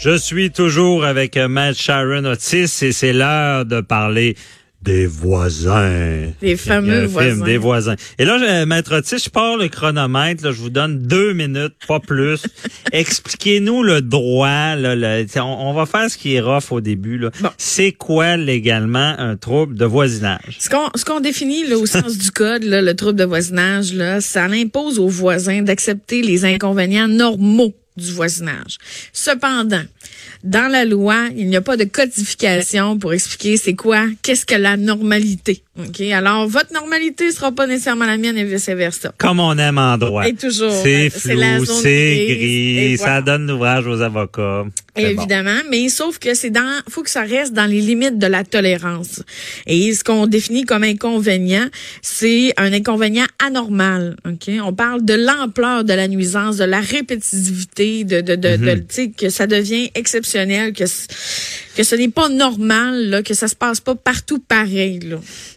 Je suis toujours avec euh, Matt Sharon Otis et c'est l'heure de parler des voisins. Des fameux voisins. des voisins. Et là, je- Maître Otis, je pars le chronomètre. Là, je vous donne deux minutes, pas plus. Expliquez-nous le droit. Là, le- on, on va faire ce qui est rough au début. là. Bon. C'est quoi légalement un trouble de voisinage? Ce qu'on ce qu'on définit là, au sens du code, là, le trouble de voisinage, là, ça impose aux voisins d'accepter les inconvénients normaux du voisinage. Cependant, dans la loi, il n'y a pas de codification pour expliquer c'est quoi, qu'est-ce que la normalité. Ok, alors votre normalité sera pas nécessairement la mienne et vice versa. Comme on aime en droit. Et toujours, C'est flou, c'est gris, ça donne l'ouvrage aux avocats. Bon. Évidemment, mais sauf que c'est dans, faut que ça reste dans les limites de la tolérance. Et ce qu'on définit comme inconvénient, c'est un inconvénient anormal. Ok, on parle de l'ampleur de la nuisance, de la répétitivité, de, de, sais, que ça devient exceptionnel, que que ce n'est pas normal, là, que ça se passe pas partout pareil.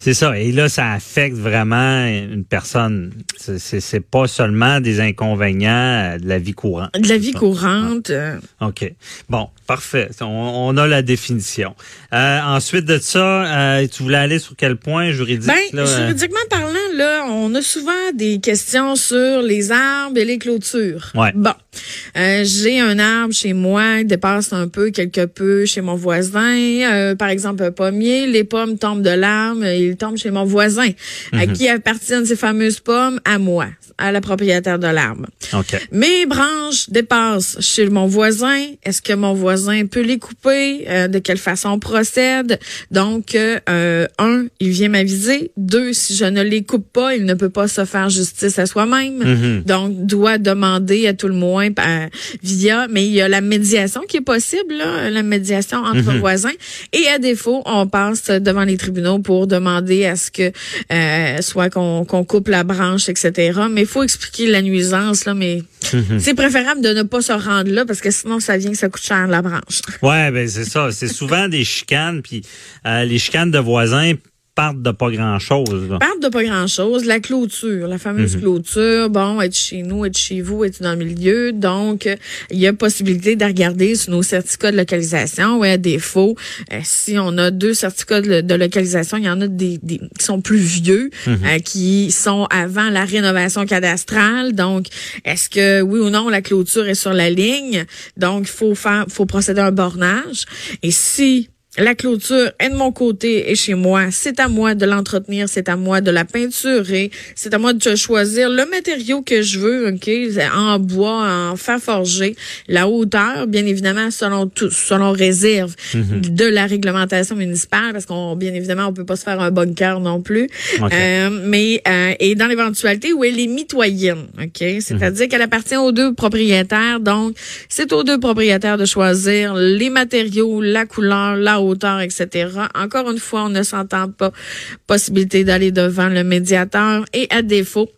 C'est ça. Et là, ça affecte vraiment une personne. C'est- pas seulement des inconvénients euh, de la vie courante. De la vie courante. euh, OK. Bon, parfait. On, on a la définition. Euh, ensuite de ça, euh, tu voulais aller sur quel point juridique? Ben, là, euh? juridiquement parlant, là, on a souvent des questions sur les arbres et les clôtures. Ouais. Bon, Euh, j'ai un arbre chez moi, il dépasse un peu, quelque peu chez mon voisin. Euh, par exemple, un pommier, les pommes tombent de l'arbre, ils tombent chez mon voisin. À Mhm. qui appartiennent ces fameuses pommes? À moi, à la propriétaire de l'arbre. OK. Mes branches dépassent chez mon voisin. Est-ce que mon voisin peut les couper? Euh, de quelle façon on procède? Donc, euh, euh, un, il vient m'aviser. Deux, si je ne les coupe pas, il ne peut pas se faire justice à soi-même. Mhm. Donc, doit demander à tout le moins euh, via, mais il y a la médiation qui est possible, là, la médiation entre voisins. Et à défaut, on passe devant les tribunaux pour demander à ce que euh, soit qu'on qu'on coupe la branche, etc. Mais il faut expliquer la nuisance, là, mais c'est préférable de ne pas se rendre là parce que sinon, ça vient que ça coûte cher la branche. Ouais, ben c'est ça. C'est souvent des chicanes, puis euh, les chicanes de voisins partent de pas grand-chose. là. parle de pas grand-chose. La clôture, la fameuse clôture, bon, être chez nous, être chez vous, être dans le milieu. Donc, il y a possibilité de regarder sur nos certificats de localisation. Ouais, à défaut, euh, si on a deux certificats de, de localisation, il y en a des, des qui sont plus vieux, euh, qui sont avant la rénovation cadastrale. Donc, est-ce que oui ou non la clôture est sur la ligne? Donc, il faut faire, faut procéder à un bornage. Et si la clôture est de mon côté et chez moi. C'est à moi de l'entretenir, c'est à moi de la peinturer, c'est à moi de choisir le matériau que je veux, ok, en bois, en fer forgé, la hauteur, bien évidemment selon tout, selon réserve de la réglementation municipale, parce qu'on bien évidemment on peut pas se faire un bunker non plus. Euh, mais euh, et dans l'éventualité où elle est mitoyenne, ok, c'est-à-dire qu'elle appartient aux deux propriétaires, donc c'est aux deux propriétaires de choisir les matériaux, la couleur, la hauteur, etc. Encore une fois, on ne s'entend pas. Possibilité d'aller devant le médiateur et à défaut,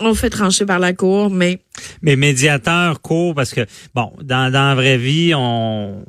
on fait trancher par la cour, mais Mais médiateur court parce que, bon, dans, dans la vraie vie, on,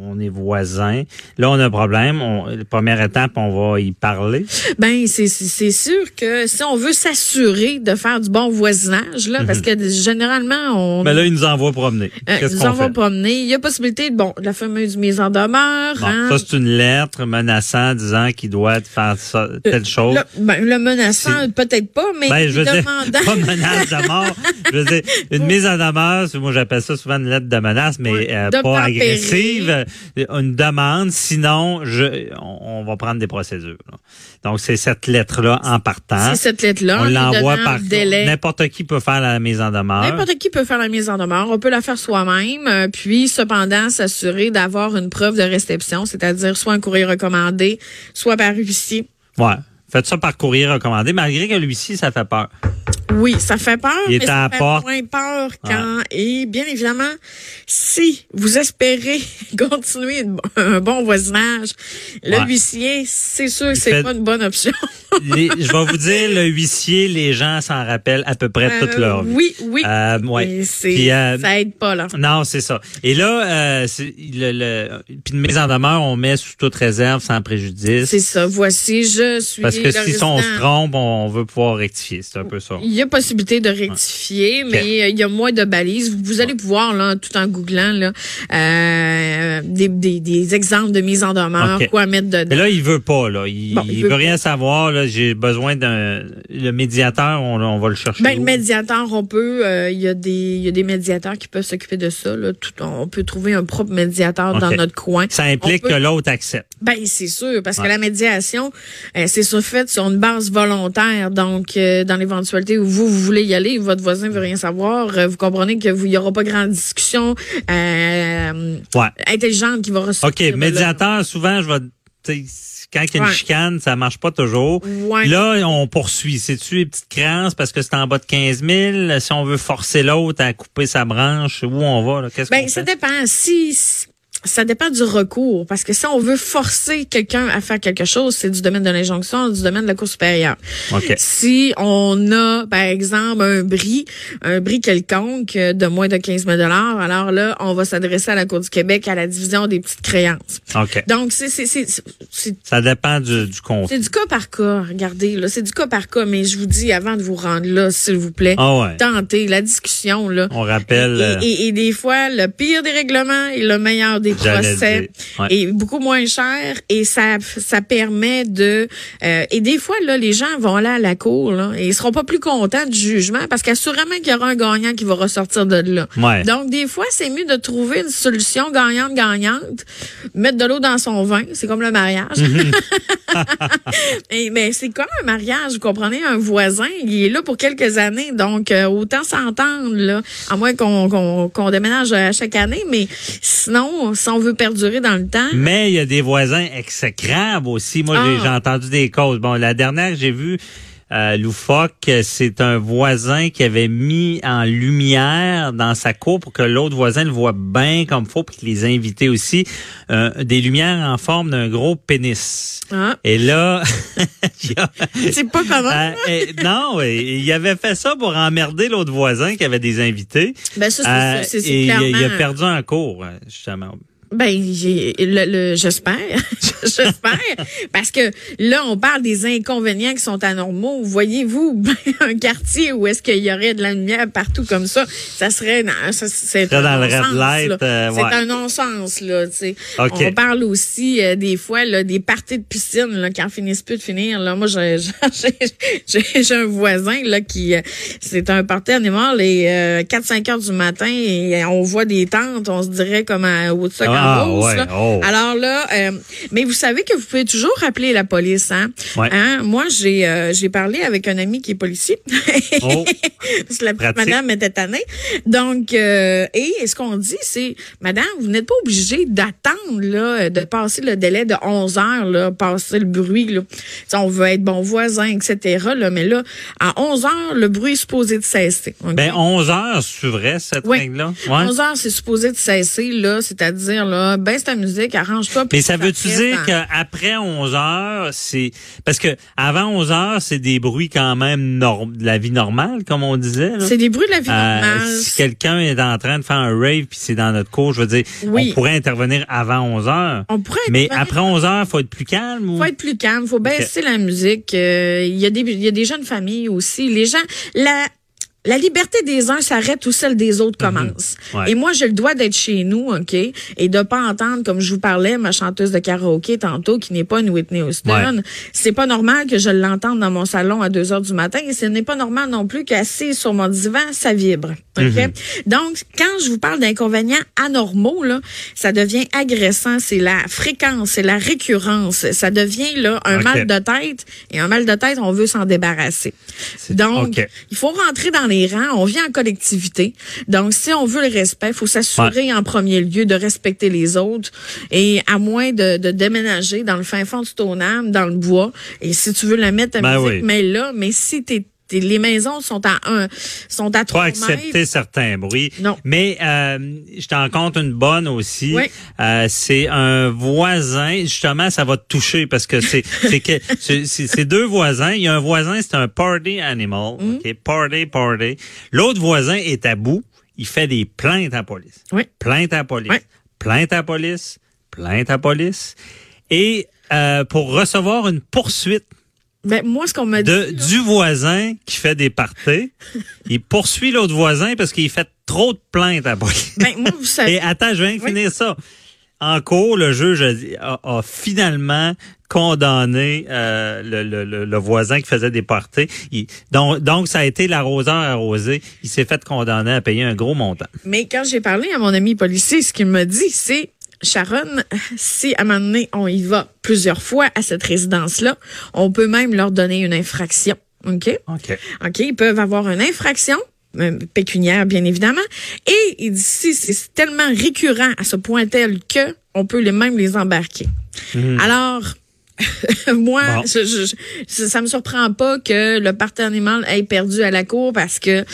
on est voisins. Là, on a un problème. On, la première étape, on va y parler. ben c'est sûr que si on veut s'assurer de faire du bon voisinage là, parce que généralement on Mais là, il nous envoie promener. euh, Qu'est-ce nous qu'on en va fait? promener. Il y a possibilité de bon la fameuse mise en demeure. Bon, hein. ça, c'est une lettre menaçant disant qu'il doit faire ça, telle chose. Le, ben, le menaçant, peut-être pas, mais Ben, je veux dire, pas menace de mort. Je veux dire, une mise en demeure, c'est- moi j'appelle ça souvent une lettre de menace, mais Ouais, euh, de pas agressive. Euh, Une demande, sinon je, on, on va prendre des procédures. là. Donc c'est cette lettre-là en partant. C'est cette lettre-là. On l'envoie par délai. n'importe qui peut faire la mise en demeure. N'importe qui peut faire la mise en demeure. On peut la faire soi-même, euh, puis cependant s'assurer d'avoir une preuve de réception, c'est-à-dire soit un courrier recommandé, soit par huissier. Ouais. Faites ça par courrier recommandé, malgré que lui-ci, ça fait peur. Oui, ça fait peur, Il mais ça fait porte. moins peur quand et bien évidemment, si vous espérez continuer un bon voisinage, le Ouais. huissier, c'est sûr que c'est fait- pas une bonne option. Les- je vais vous dire, le huissier, les gens s'en rappellent à peu près toute Euh, leur vie. Oui, oui. Euh, ouais. Puis, euh, ça aide pas là. Non, c'est ça. Et là, euh, le, le, puis une mise en demeure, on met sous toute réserve, sans préjudice. C'est ça. Voici, je suis Parce que si on se trompe, on veut pouvoir rectifier. C'est un peu ça. Il y a possibilité de rectifier, mais il y a moins de balises. Vous allez pouvoir, là, tout en googlant, là, euh, des, des, des, exemples de mise en demeure, quoi mettre dedans. Mais là, il veut pas, là. Il, il, veut, rien savoir, là. J'ai besoin d'un, le médiateur, on, on va le chercher. Ben, le médiateur, on peut, euh, il y a des, il y a des médiateurs qui peuvent s'occuper de ça, là. Tout, on peut trouver un propre médiateur dans notre coin. Ça implique que l'autre accepte. Ben, c'est sûr, parce que la médiation, euh, c'est sur fait sur une base volontaire. Donc, euh, dans l'éventualité où vous, vous voulez y aller, votre voisin veut rien savoir, vous comprenez que vous, il y aura pas grande discussion, intelligente qui va ressortir. OK, médiateur, souvent, je vais, quand il y a une chicane, ça marche pas toujours. Là, on poursuit. C'est-tu les petites créances parce que c'est en bas de 15 000? Si on veut forcer l'autre à couper sa branche, où on va? Qu'est-ce ben, ça dépend. Si, ça dépend du recours, parce que si on veut forcer quelqu'un à faire quelque chose, c'est du domaine de l'injonction, du domaine de la Cour supérieure. Si on a, par exemple, un bris, un bris quelconque de moins de 15 000 alors là, on va s'adresser à la Cour du Québec, à la division des petites créances. Donc, c'est... Ça dépend du, du C'est du cas par cas, regardez, là, c'est du cas par cas, mais je vous dis, avant de vous rendre là, s'il vous plaît, ah tentez la discussion, là. On rappelle... Et, et, et, des fois, le pire des règlements et le meilleur des des procès est beaucoup moins cher et ça ça permet de euh, et des fois là les gens vont aller à la cour là, et ils seront pas plus contents du jugement parce qu'assurément qu'il y aura un gagnant qui va ressortir de là. Donc des fois c'est mieux de trouver une solution gagnante gagnante, mettre de l'eau dans son vin, c'est comme le mariage. Mhm. et mais c'est comme un mariage, vous comprenez un voisin, il est là pour quelques années donc euh, autant s'entendre là à moins qu'on qu'on déménage à chaque année mais sinon si on veut perdurer dans le temps. Mais il y a des voisins exécrables aussi. Moi, j'ai ah. entendu des causes. Bon, la dernière j'ai vu euh, loufoque, c'est un voisin qui avait mis en lumière dans sa cour pour que l'autre voisin le voit bien comme faut, puis qu'il les invités aussi, euh, des lumières en forme d'un gros pénis. Ah. Et là, c'est pas comment? Euh, non, il avait fait ça pour emmerder l'autre voisin qui avait des invités. Ben ça, c'est, c'est, et il a perdu un cours justement. Ben, j'ai le, j'espère, j'espère, parce que là, on parle des inconvénients qui sont anormaux. Voyez-vous un quartier où est-ce qu'il y aurait de la lumière partout comme ça, ça serait, ça, c'est un non-sens. Euh, c'est un non-sens là. Tu sais. On parle aussi euh, des fois là des parties de piscine là, qui en finissent plus de finir. Là, moi, j'ai j'ai un voisin là qui, euh, c'est un party animal les 4-5 heures du matin et on voit des tentes, on se dirait comme à, au ah, oh. Alors là, euh, mais vous savez que vous pouvez toujours appeler la police. Hein? hein? Moi, j'ai euh, j'ai parlé avec un ami qui est policier. Oh. Parce que la petite madame était tannée. Donc, euh, et ce qu'on dit, c'est, madame, vous n'êtes pas obligée d'attendre là, de passer le délai de 11 heures, là, passer le bruit. Là. on veut être bon voisin, etc. Là, mais là, à 11 heures, le bruit est supposé de cesser. Ben 11 heures, c'est vrai cette règle-là? 11 heures, c'est supposé de cesser là, c'est-à-dire là, baisse ta musique, arrange-toi. Mais ça veut-tu dire qu'après 11 heures, c'est parce que avant 11 heures, c'est des bruits quand même de la vie normale, comme on disait. C'est des bruits de la vie euh, normale. Si quelqu'un est en train de faire un rave puis c'est dans notre cours, je veux dire, on pourrait intervenir avant 11 heures. On pourrait. Mais après 11 heures, faut être plus calme. Ou... Faut être plus calme, faut baisser la musique. Euh, il y a des il y a des jeunes familles aussi. Les gens, la la liberté des uns s'arrête où celle des autres mhm. commence. Et moi, j'ai le droit d'être chez nous, OK, et de pas entendre, comme je vous parlais, ma chanteuse de karaoké tantôt, qui n'est pas une Whitney Houston. C'est pas normal que je l'entende dans mon salon à 2 heures du matin, et ce n'est pas normal non plus qu'assis sur mon divan, ça vibre. OK? Mhm. Donc, quand je vous parle d'inconvénients anormaux, là, ça devient agressant. C'est la fréquence, c'est la récurrence. Ça devient là un mal de tête, et un mal de tête, on veut s'en débarrasser. Donc, il faut rentrer dans les rangs, on vient en collectivité. Donc, si on veut le respect, il faut s'assurer en premier lieu de respecter les autres. Et à moins de, déménager dans le fin fond du Tonam, dans le bois, et si tu veux la mettre à ben musique, mais là, mais si tu les maisons sont à un, sont à trois mètres. accepter certains bruits. Non. Mais euh, je t'en compte une bonne aussi. Oui. Euh, c'est un voisin. Justement, ça va te toucher parce que c'est c'est que c'est deux voisins. Il y a un voisin, c'est un party animal. Mm. OK, party party. L'autre voisin est à bout. Il fait des plaintes à la police. Oui. Plainte à la police. Oui. Plainte à la police. Plainte à la police. Et euh, pour recevoir une poursuite Ben, moi, ce qu'on m'a dit. De, du voisin qui fait des parties, il poursuit l'autre voisin parce qu'il fait trop de plaintes à police. Ben, moi, vous savez. Et attends, je viens de finir ça. En cours, le juge a, finalement condamné euh, le, le, le, voisin qui faisait des parties. Il, donc, donc, ça a été l'arroseur arrosé. Il s'est fait condamner à payer un gros montant. Mais quand j'ai parlé à mon ami policier, ce qu'il m'a dit, c'est Sharon, si à un moment donné, on y va plusieurs fois à cette résidence-là, on peut même leur donner une infraction. OK? OK. OK. Ils peuvent avoir une infraction, euh, pécuniaire, bien évidemment. Et il dit si c'est tellement récurrent à ce point tel que on peut les même les embarquer. Mhm. Alors, moi, Bon. je, je- je- ça me surprend pas que le parti animal ait perdu à la cour parce que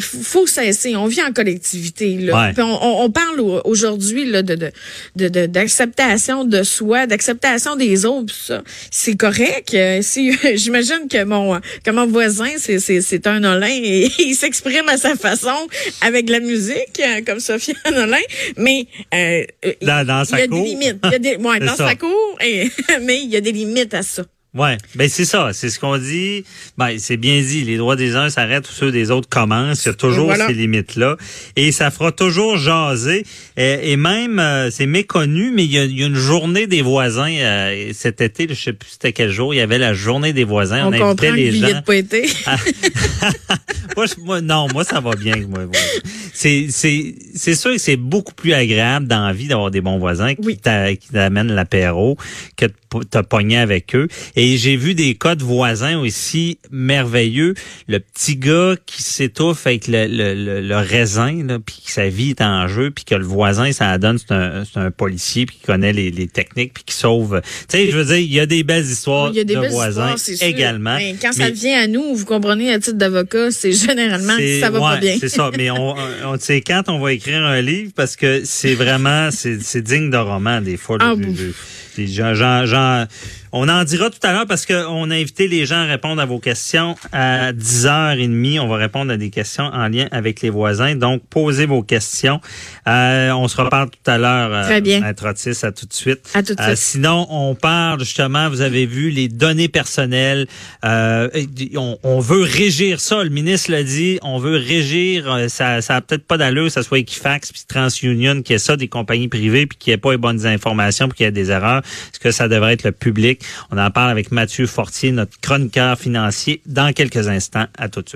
faut cesser. On vit en collectivité. Là. Ouais. Puis on, on- on parle au- aujourd'hui là, de, de, d'acceptation de soi, d'acceptation des autres. ça, c'est correct. Euh, Si j'imagine que mon que mon voisin c'est c'est c'est un Olin et il s'exprime à sa façon avec de la musique euh, comme Sophia Olin, mais euh, euh, Dans- dans il sa y a cour. des limites. Il y a des, ouais, dans ça. sa cour, et- mais il y a des limites à ça. Ouais, ben c'est ça, c'est ce qu'on dit. Ben c'est bien dit, les droits des uns s'arrêtent où ceux des autres commencent. Il y a toujours Voilà. ces limites là, et ça fera toujours jaser. Et, et même euh, c'est méconnu, mais il y, a, il y a une journée des voisins euh, cet été. Je sais plus c'était quel jour. Il y avait la journée des voisins. On, On, invitait que les Billet gens. de pas été. moi, je- moi, non, moi ça va bien. Moi, moi. c'est c'est c'est sûr que c'est beaucoup plus agréable dans la vie d'avoir des bons voisins qui Oui. t'a- qui t'amènent l'apéro que de te pogner avec eux. Et j'ai vu des cas de voisins aussi merveilleux. Le petit gars qui s'étouffe avec le, le, le, le raisin, là, puis que sa vie est en jeu, puis que le voisin, ça la donne, c'est un, un policier, puis qui connaît les, les techniques, puis qui sauve. Tu sais, je veux dire, il y a des belles histoires a des de belles voisins histoires, également. Mais quand ça vient à nous, vous comprenez, à titre d'avocat, c'est généralement que ça va pas bien. C'est ça, mais on, on, tu sais, quand on va écrire un livre, parce que c'est vraiment, c'est c'est digne de roman, des fois. Ah, le- on en dira tout à l'heure parce qu'on a invité les gens à répondre à vos questions à 10h30. On va répondre à des questions en lien avec les voisins. Donc, posez vos questions. Euh, on se reparle tout à l'heure. euh, Très bien. Maître Otis, à tout de suite. À tout de Euh, suite. sinon, on parle justement, vous avez vu, les données personnelles. Euh, on, on veut régir ça. Le ministre l'a dit. On veut régir. euh, Ça, ça a peut-être pas d'allure, que ça soit Equifax puis TransUnion qui est ça des compagnies privées puis qui ait pas les bonnes informations puis qu'il y ait des erreurs. Est-ce que ça devrait être le public On en parle avec Mathieu Fortier, notre chroniqueur financier, dans quelques instants. À tout de suite.